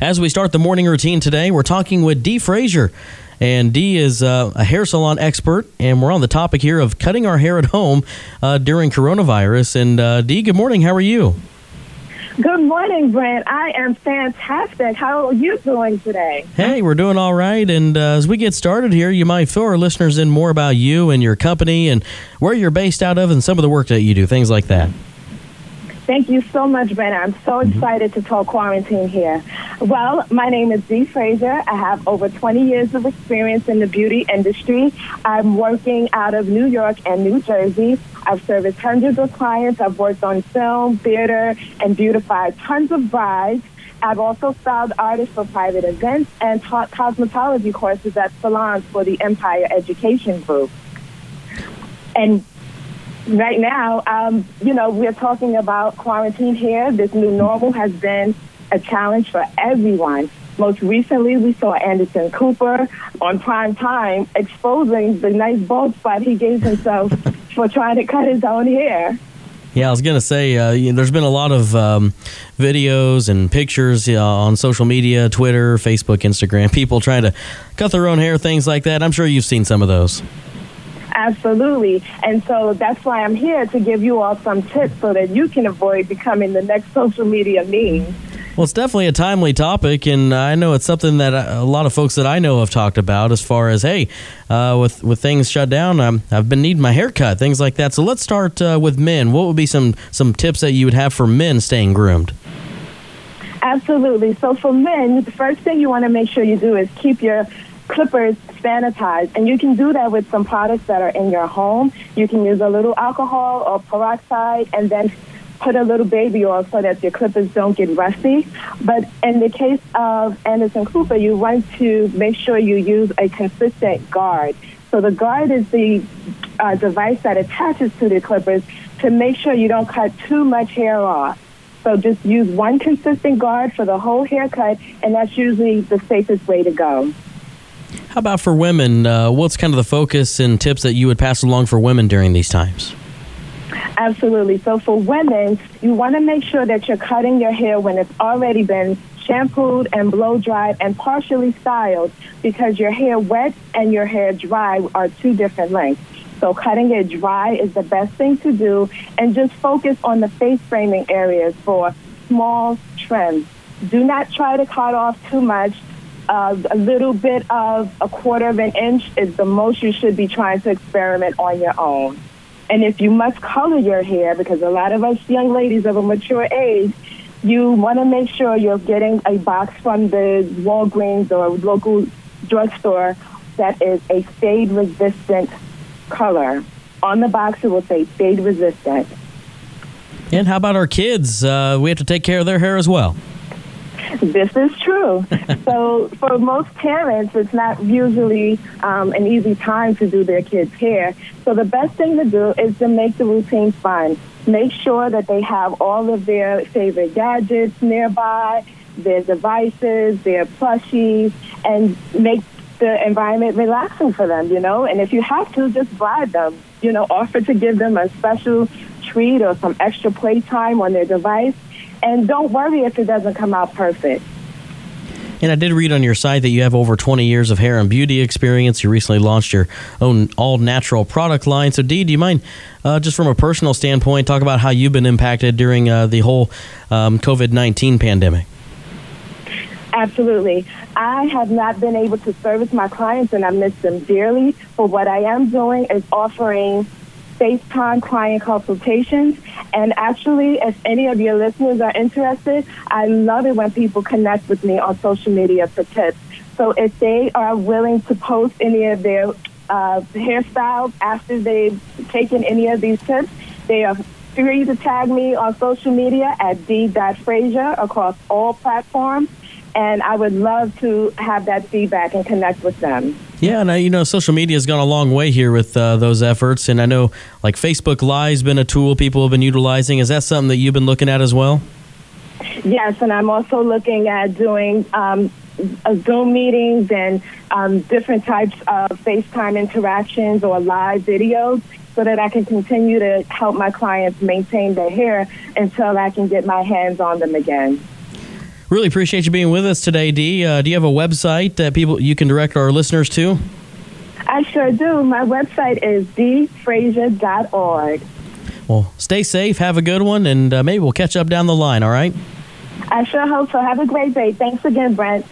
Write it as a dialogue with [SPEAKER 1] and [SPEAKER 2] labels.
[SPEAKER 1] As we start the morning routine today, we're talking with Dee Frazier. And Dee is uh, a hair salon expert, and we're on the topic here of cutting our hair at home uh, during coronavirus. And uh, Dee, good morning. How are you?
[SPEAKER 2] Good morning, Brent. I am fantastic. How are you doing today?
[SPEAKER 1] Hey, we're doing all right. And uh, as we get started here, you might fill our listeners in more about you and your company and where you're based out of and some of the work that you do, things like that.
[SPEAKER 2] Thank you so much, Brent. I'm so
[SPEAKER 1] Mm-hmm.
[SPEAKER 2] excited to talk quarantine here. Well, my name is Dee Frazier. I have over 20 years of experience in the beauty industry. I'm working out of New York and New Jersey. I've serviced hundreds of clients. I've worked on film, theater, and beautified tons of brides. I've also styled artists for private events and taught cosmetology courses at salons for the Empire Education Group. And right now, um, you know, we're talking about quarantine here. This new normal has been a challenge for everyone. Most recently, we saw Anderson Cooper on prime time exposing the nice bald spot he gave himself for trying to cut his own hair.
[SPEAKER 1] Yeah, I was going to say, uh, you know, there's been a lot of um, videos and pictures uh, on social media Twitter, Facebook, Instagram, people trying to cut their own hair, things like that. I'm sure you've seen some of those.
[SPEAKER 2] Absolutely. And so that's why I'm here to give you all some tips so that you can avoid becoming the next social media meme.
[SPEAKER 1] Well, it's definitely a timely topic, and I know it's something that a lot of folks that I know have talked about. As far as hey, uh, with with things shut down, um, I've been needing my hair cut, things like that. So let's start uh, with men. What would be some some tips that you would have for men staying groomed?
[SPEAKER 2] Absolutely. So for men, the first thing you want to make sure you do is keep your clippers sanitized. And you can do that with some products that are in your home. You can use a little alcohol or peroxide and then put a little baby oil so that your clippers don't get rusty. But in the case of Anderson Cooper, you want to make sure you use a consistent guard. So the guard is the uh, device that attaches to the clippers to make sure you don't cut too much hair off. So just use one consistent guard for the whole haircut, and that's usually the safest way to go.
[SPEAKER 1] How about for women? Uh, what's kind of the focus and tips that you would pass along for women during these times?
[SPEAKER 2] Absolutely. So for women, you want to make sure that you're cutting your hair when it's already been shampooed and blow dried and partially styled because your hair wet and your hair dry are two different lengths. So cutting it dry is the best thing to do and just focus on the face framing areas for small trims. Do not try to cut off too much. Uh, a little bit of a quarter of an inch is the most you should be trying to experiment on your own. And if you must color your hair, because a lot of us young ladies of a mature age, you want to make sure you're getting a box from the Walgreens or local drugstore that is a fade resistant color. On the box, it will say fade resistant.
[SPEAKER 1] And how about our kids? Uh, we have to take care of their hair as well.
[SPEAKER 2] This is true. so, for most parents, it's not usually um, an easy time to do their kids' hair. So, the best thing to do is to make the routine fun. Make sure that they have all of their favorite gadgets nearby, their devices, their plushies, and make the environment relaxing for them, you know? And if you have to, just bribe them, you know, offer to give them a special treat or some extra playtime on their device. And don't worry if it doesn't come out perfect.
[SPEAKER 1] And I did read on your site that you have over 20 years of hair and beauty experience. You recently launched your own all natural product line. So, Dee, do you mind, uh, just from a personal standpoint, talk about how you've been impacted during uh, the whole um, COVID 19 pandemic?
[SPEAKER 2] Absolutely. I have not been able to service my clients and I miss them dearly. But what I am doing is offering FaceTime client consultations. And actually, if any of your listeners are interested, I love it when people connect with me on social media for tips. So if they are willing to post any of their uh, hairstyles after they've taken any of these tips, they are free to tag me on social media at d.frazier across all platforms. And I would love to have that feedback and connect with them.
[SPEAKER 1] Yeah, and I, you know, social media has gone a long way here with uh, those efforts. And I know, like, Facebook Live's been a tool people have been utilizing. Is that something that you've been looking at as well?
[SPEAKER 2] Yes, and I'm also looking at doing um, Zoom meetings and um, different types of FaceTime interactions or live videos so that I can continue to help my clients maintain their hair until I can get my hands on them again.
[SPEAKER 1] Really appreciate you being with us today, Dee. Uh, do you have a website that people you can direct our listeners to?
[SPEAKER 2] I sure do. My website is dfrazier.org.
[SPEAKER 1] Well, stay safe, have a good one, and uh, maybe we'll catch up down the line, all right?
[SPEAKER 2] I sure hope so. Have a great day. Thanks again, Brent.